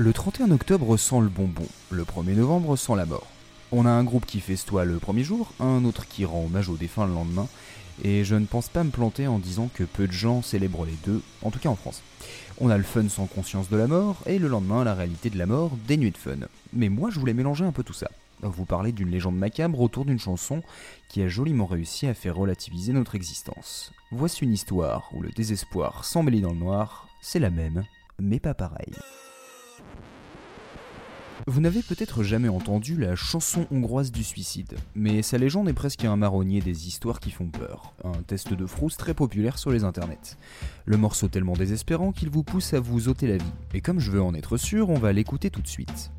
Le 31 octobre sent le bonbon, le 1er novembre sent la mort. On a un groupe qui festoie le premier jour, un autre qui rend hommage aux défunts le lendemain, et je ne pense pas me planter en disant que peu de gens célèbrent les deux, en tout cas en France. On a le fun sans conscience de la mort, et le lendemain la réalité de la mort dénuée de fun. Mais moi je voulais mélanger un peu tout ça. Vous parler d'une légende macabre autour d'une chanson qui a joliment réussi à faire relativiser notre existence. Voici une histoire où le désespoir s'embellit dans le noir, c'est la même, mais pas pareil. Vous n'avez peut-être jamais entendu la chanson hongroise du suicide, mais sa légende est presque un marronnier des histoires qui font peur, un test de frousse très populaire sur les internets. Le morceau tellement désespérant qu'il vous pousse à vous ôter la vie, et comme je veux en être sûr, on va l'écouter tout de suite.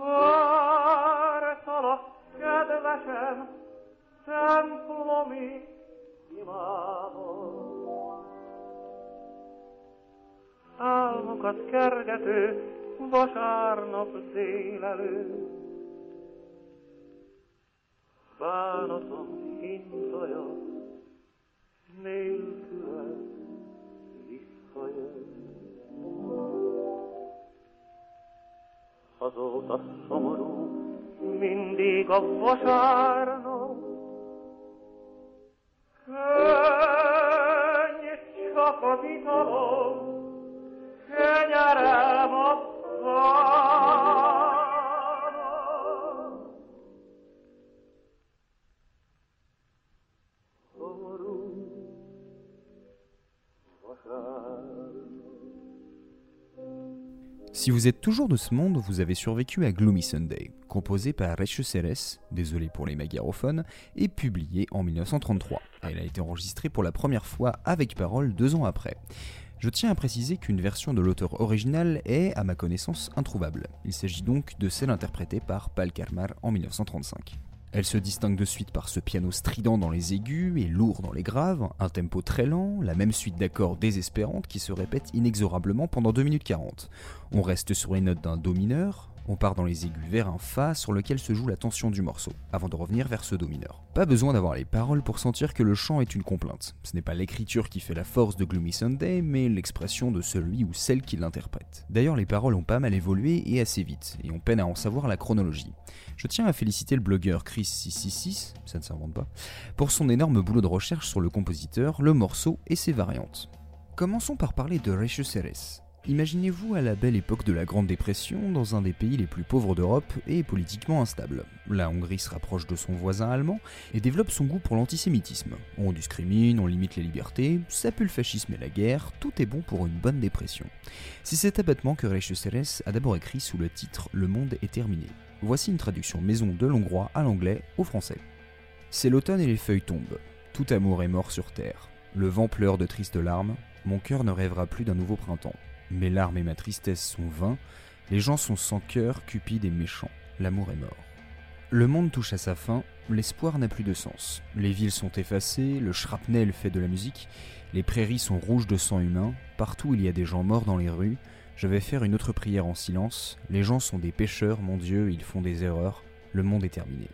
Vártalak, kedvesem, templomi imádom. Álmokat kergető vasárnap délelő. Bánatom hintaja, nélküled azóta szomorú, mindig a vasárnap. Könny csak az italom, Si vous êtes toujours de ce monde, vous avez survécu à Gloomy Sunday, composé par Reche Ceres, désolé pour les magarophones, et publié en 1933. Elle a été enregistrée pour la première fois avec parole deux ans après. Je tiens à préciser qu'une version de l'auteur original est, à ma connaissance, introuvable. Il s'agit donc de celle interprétée par Pal Karmar en 1935. Elle se distingue de suite par ce piano strident dans les aigus et lourd dans les graves, un tempo très lent, la même suite d'accords désespérantes qui se répètent inexorablement pendant 2 minutes 40. On reste sur les notes d'un Do mineur, on part dans les aigus vers un Fa sur lequel se joue la tension du morceau, avant de revenir vers ce Do mineur. Pas besoin d'avoir les paroles pour sentir que le chant est une complainte. Ce n'est pas l'écriture qui fait la force de Gloomy Sunday, mais l'expression de celui ou celle qui l'interprète. D'ailleurs, les paroles ont pas mal évolué et assez vite, et on peine à en savoir la chronologie. Je tiens à féliciter le blogueur Chris666, ça ne s'invente pas, pour son énorme boulot de recherche sur le compositeur, le morceau et ses variantes. Commençons par parler de Reche Ceres. Imaginez-vous à la belle époque de la Grande Dépression dans un des pays les plus pauvres d'Europe et politiquement instable. La Hongrie se rapproche de son voisin allemand et développe son goût pour l'antisémitisme. On discrimine, on limite les libertés, ça pue le fascisme et la guerre, tout est bon pour une bonne dépression. C'est cet abattement que Reche Ceres a d'abord écrit sous le titre Le monde est terminé. Voici une traduction maison de l'hongrois à l'anglais au français. C'est l'automne et les feuilles tombent. Tout amour est mort sur terre. Le vent pleure de tristes larmes. Mon cœur ne rêvera plus d'un nouveau printemps. Mes larmes et ma tristesse sont vains, les gens sont sans cœur, cupides et méchants, l'amour est mort. Le monde touche à sa fin, l'espoir n'a plus de sens. Les villes sont effacées, le shrapnel fait de la musique, les prairies sont rouges de sang humain, partout il y a des gens morts dans les rues. Je vais faire une autre prière en silence. Les gens sont des pécheurs, mon Dieu, ils font des erreurs. Le monde est terminé.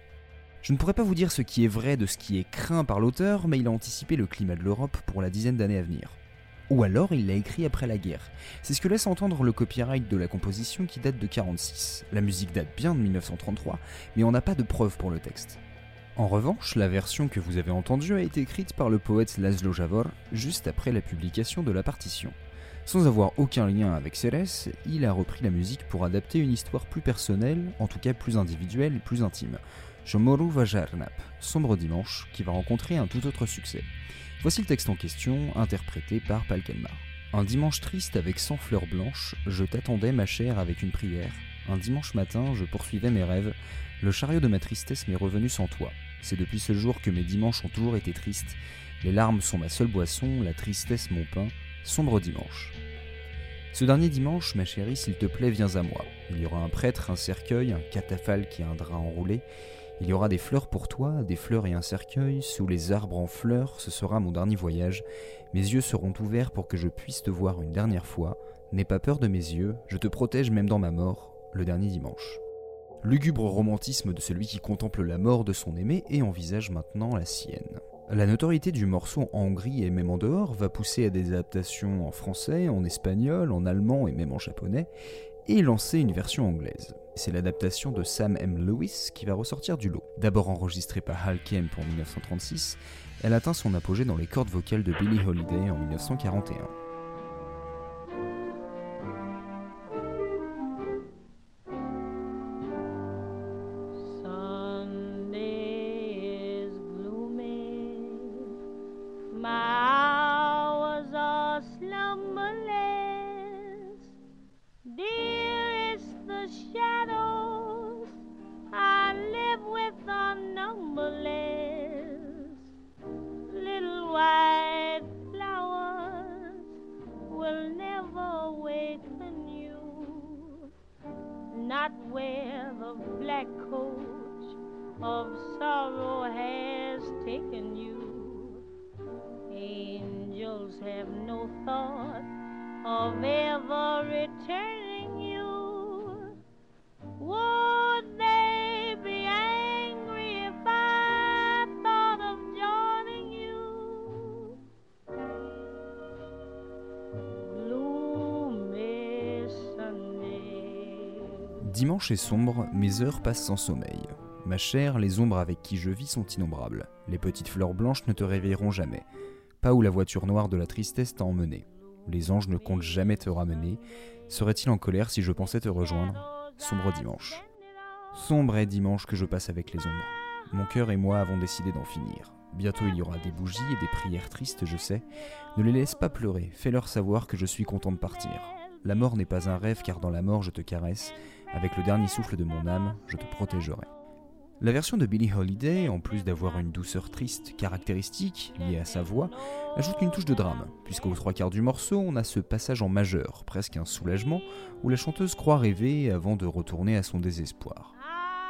Je ne pourrais pas vous dire ce qui est vrai de ce qui est craint par l'auteur, mais il a anticipé le climat de l'Europe pour la dizaine d'années à venir. Ou alors il l'a écrit après la guerre. C'est ce que laisse entendre le copyright de la composition qui date de 46. La musique date bien de 1933, mais on n'a pas de preuves pour le texte. En revanche, la version que vous avez entendue a été écrite par le poète Laszlo Javor juste après la publication de la partition. Sans avoir aucun lien avec Ceres, il a repris la musique pour adapter une histoire plus personnelle, en tout cas plus individuelle et plus intime. Shomoru Vajarnap, Sombre Dimanche, qui va rencontrer un tout autre succès. Voici le texte en question, interprété par Palkelmar. Un dimanche triste avec 100 fleurs blanches, je t'attendais ma chère avec une prière. Un dimanche matin, je poursuivais mes rêves. Le chariot de ma tristesse m'est revenu sans toi. C'est depuis ce jour que mes dimanches ont toujours été tristes. Les larmes sont ma seule boisson, la tristesse mon pain. Sombre dimanche. Ce dernier dimanche, ma chérie, s'il te plaît, viens à moi. Il y aura un prêtre, un cercueil, un catafalque et un drap enroulé. Il y aura des fleurs pour toi, des fleurs et un cercueil, sous les arbres en fleurs, ce sera mon dernier voyage. Mes yeux seront ouverts pour que je puisse te voir une dernière fois. N'aie pas peur de mes yeux, je te protège même dans ma mort, le dernier dimanche. Lugubre romantisme de celui qui contemple la mort de son aimé et envisage maintenant la sienne. La notoriété du morceau en Hongrie et même en dehors va pousser à des adaptations en français, en espagnol, en allemand et même en japonais, et lancer une version anglaise. C'est l'adaptation de Sam M. Lewis qui va ressortir du lot. D'abord enregistrée par Hal Kemp en 1936, elle atteint son apogée dans les cordes vocales de Billie Holiday en 1941. Taken you. Angels have no thought of ever returning you. Would they be angry if I thought of joining you? Gloomy Sunday. Dimanche est sombre, mes heures passent sans sommeil. Ma chère, les ombres avec qui je vis sont innombrables. Les petites fleurs blanches ne te réveilleront jamais. Pas où la voiture noire de la tristesse t'a emmené. Les anges ne comptent jamais te ramener. Serait-il en colère si je pensais te rejoindre? Sombre dimanche. Sombre est dimanche que je passe avec les ombres. Mon cœur et moi avons décidé d'en finir. Bientôt il y aura des bougies et des prières tristes, je sais. Ne les laisse pas pleurer, fais-leur savoir que je suis content de partir. La mort n'est pas un rêve car dans la mort je te caresse. Avec le dernier souffle de mon âme, je te protégerai. La version de Billie Holiday, en plus d'avoir une douceur triste caractéristique liée à sa voix, ajoute une touche de drame, puisqu'aux trois quarts du morceau, on a ce passage en majeur, presque un soulagement, où la chanteuse croit rêver avant de retourner à son désespoir.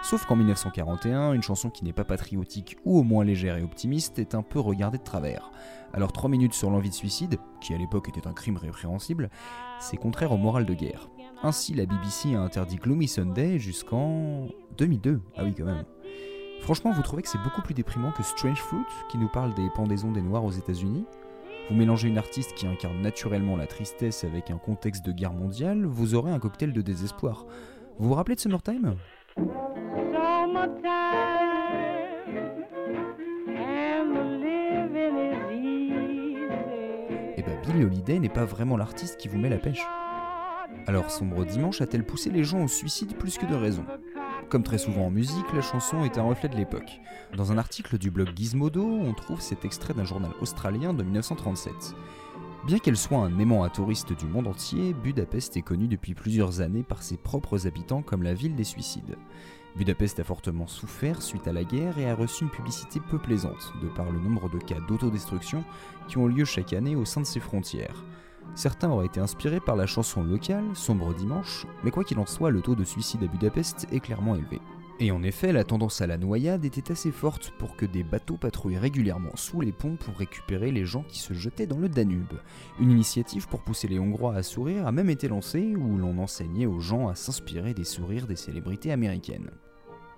Sauf qu'en 1941, une chanson qui n'est pas patriotique ou au moins légère et optimiste est un peu regardée de travers. Alors 3 minutes sur l'envie de suicide, qui à l'époque était un crime répréhensible, c'est contraire au moral de guerre. Ainsi, la BBC a interdit Gloomy Sunday jusqu'en 2002. Ah oui, quand même. Franchement, vous trouvez que c'est beaucoup plus déprimant que Strange Fruit, qui nous parle des pendaisons des Noirs aux États-Unis? Vous mélangez une artiste qui incarne naturellement la tristesse avec un contexte de guerre mondiale, vous aurez un cocktail de désespoir. Vous vous rappelez de Summertime? Eh ben, Billie Holiday n'est pas vraiment l'artiste qui vous met la pêche. Alors, Sombre Dimanche a-t-elle poussé les gens au suicide plus que de raison? Comme très souvent en musique, la chanson est un reflet de l'époque. Dans un article du blog Gizmodo, on trouve cet extrait d'un journal australien de 1937. Bien qu'elle soit un aimant à touristes du monde entier, Budapest est connue depuis plusieurs années par ses propres habitants comme la ville des suicides. Budapest a fortement souffert suite à la guerre et a reçu une publicité peu plaisante, de par le nombre de cas d'autodestruction qui ont lieu chaque année au sein de ses frontières. Certains auraient été inspirés par la chanson locale, Sombre Dimanche, mais quoi qu'il en soit, le taux de suicide à Budapest est clairement élevé. Et en effet, la tendance à la noyade était assez forte pour que des bateaux patrouillent régulièrement sous les ponts pour récupérer les gens qui se jetaient dans le Danube. Une initiative pour pousser les Hongrois à sourire a même été lancée où l'on enseignait aux gens à s'inspirer des sourires des célébrités américaines.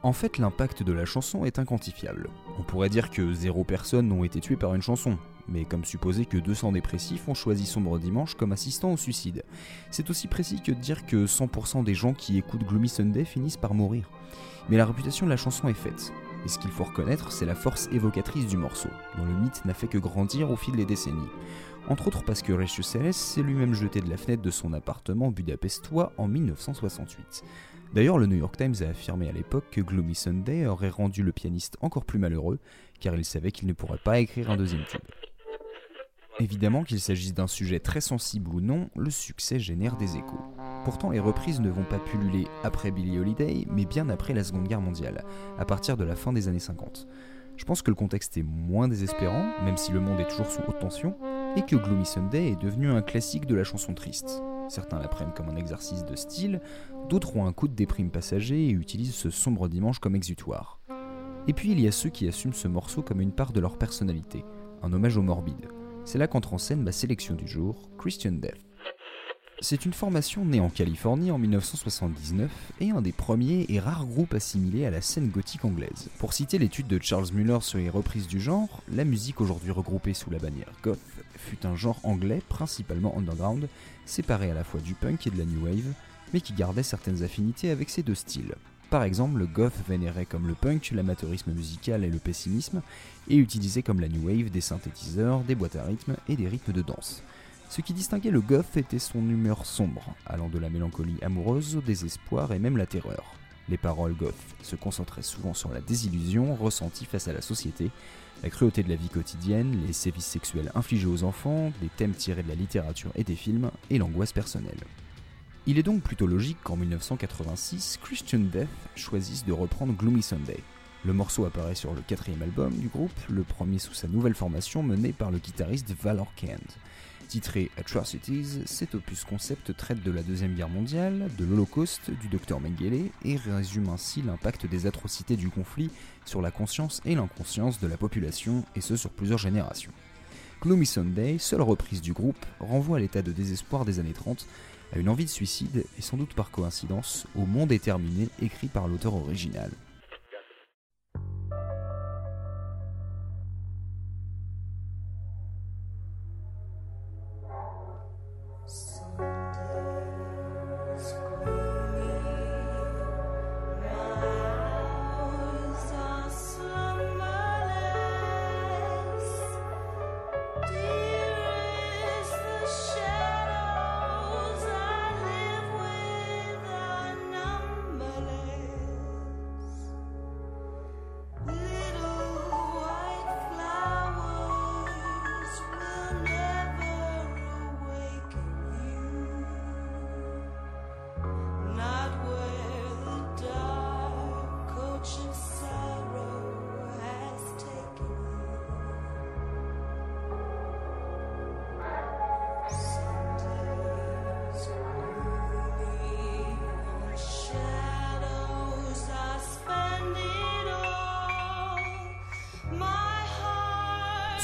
En fait, l'impact de la chanson est inquantifiable. On pourrait dire que zéro personne n'ont été tuées par une chanson, mais comme supposer que 200 dépressifs ont choisi Sombre Dimanche comme assistant au suicide. C'est aussi précis que de dire que 100% des gens qui écoutent Gloomy Sunday finissent par mourir. Mais la réputation de la chanson est faite. Et ce qu'il faut reconnaître, c'est la force évocatrice du morceau, dont le mythe n'a fait que grandir au fil des décennies. Entre autres parce que Ceres s'est lui-même jeté de la fenêtre de son appartement budapestois en 1968. D'ailleurs, le New York Times a affirmé à l'époque que Gloomy Sunday aurait rendu le pianiste encore plus malheureux, car il savait qu'il ne pourrait pas écrire un deuxième tube. Évidemment qu'il s'agisse d'un sujet très sensible ou non, le succès génère des échos. Pourtant, les reprises ne vont pas pulluler après Billie Holiday, mais bien après la Seconde Guerre mondiale, à partir de la fin des années 50. Je pense que le contexte est moins désespérant, même si le monde est toujours sous haute tension, et que Gloomy Sunday est devenu un classique de la chanson triste. Certains la prennent comme un exercice de style, d'autres ont un coup de déprime passager et utilisent ce sombre dimanche comme exutoire. Et puis il y a ceux qui assument ce morceau comme une part de leur personnalité, un hommage au morbide. C'est là qu'entre en scène ma sélection du jour, Christian Death. C'est une formation née en Californie en 1979 et un des premiers et rares groupes assimilés à la scène gothique anglaise. Pour citer l'étude de Charles Muller sur les reprises du genre, la musique aujourd'hui regroupée sous la bannière goth fut un genre anglais principalement underground, séparé à la fois du punk et de la new wave, mais qui gardait certaines affinités avec ces deux styles. Par exemple, le goth vénérait comme le punk l'amateurisme musical et le pessimisme, et utilisait comme la new wave des synthétiseurs, des boîtes à rythme et des rythmes de danse. Ce qui distinguait le goth était son humeur sombre, allant de la mélancolie amoureuse au désespoir et même la terreur. Les paroles goth se concentraient souvent sur la désillusion ressentie face à la société, la cruauté de la vie quotidienne, les sévices sexuels infligés aux enfants, des thèmes tirés de la littérature et des films, et l'angoisse personnelle. Il est donc plutôt logique qu'en 1986, Christian Death choisisse de reprendre Gloomy Sunday. Le morceau apparaît sur le quatrième album du groupe, le premier sous sa nouvelle formation menée par le guitariste Valor Kent. Titré Atrocities, cet opus concept traite de la Deuxième Guerre mondiale, de l'Holocauste, du docteur Mengele et résume ainsi l'impact des atrocités du conflit sur la conscience et l'inconscience de la population, et ce sur plusieurs générations. Gloomy Sunday, seule reprise du groupe, renvoie à l'état de désespoir des années 30, à une envie de suicide et sans doute par coïncidence au monde déterminé écrit par l'auteur original.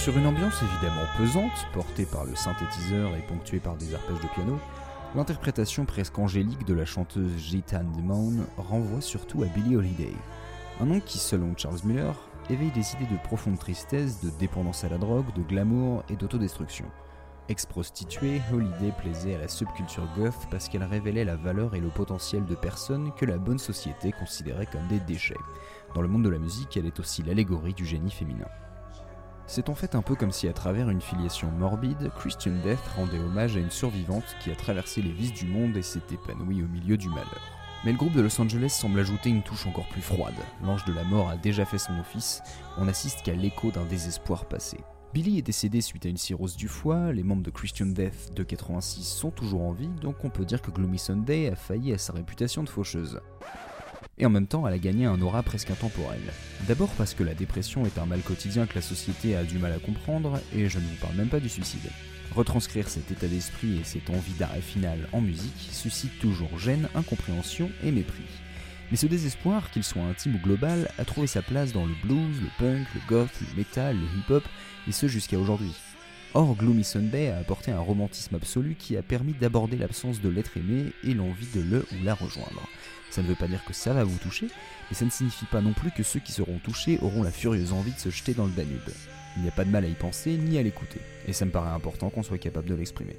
Sur une ambiance évidemment pesante, portée par le synthétiseur et ponctuée par des arpèges de piano, l'interprétation presque angélique de la chanteuse Gitan Demone renvoie surtout à Billie Holiday. Un nom qui, selon Charles Muller, éveille des idées de profonde tristesse, de dépendance à la drogue, de glamour et d'autodestruction. Ex-prostituée, Holiday plaisait à la subculture goth parce qu'elle révélait la valeur et le potentiel de personnes que la bonne société considérait comme des déchets. Dans le monde de la musique, elle est aussi l'allégorie du génie féminin. C'est en fait un peu comme si à travers une filiation morbide, Christian Death rendait hommage à une survivante qui a traversé les vices du monde et s'est épanouie au milieu du malheur. Mais le groupe de Los Angeles semble ajouter une touche encore plus froide. L'ange de la mort a déjà fait son office, on assiste qu'à l'écho d'un désespoir passé. Billy est décédé suite à une cirrhose du foie, les membres de Christian Death de 86 sont toujours en vie, donc on peut dire que Gloomy Sunday a failli à sa réputation de faucheuse. Et en même temps, elle a gagné un aura presque intemporel. D'abord parce que la dépression est un mal quotidien que la société a du mal à comprendre, et je ne vous parle même pas du suicide. Retranscrire cet état d'esprit et cette envie d'arrêt final en musique suscite toujours gêne, incompréhension et mépris. Mais ce désespoir, qu'il soit intime ou global, a trouvé sa place dans le blues, le punk, le goth, le metal, le hip-hop, et ce jusqu'à aujourd'hui. Or, Gloomy Sunday a apporté un romantisme absolu qui a permis d'aborder l'absence de l'être aimé et l'envie de le ou la rejoindre. Ça ne veut pas dire que ça va vous toucher, mais ça ne signifie pas non plus que ceux qui seront touchés auront la furieuse envie de se jeter dans le Danube. Il n'y a pas de mal à y penser ni à l'écouter, et ça me paraît important qu'on soit capable de l'exprimer.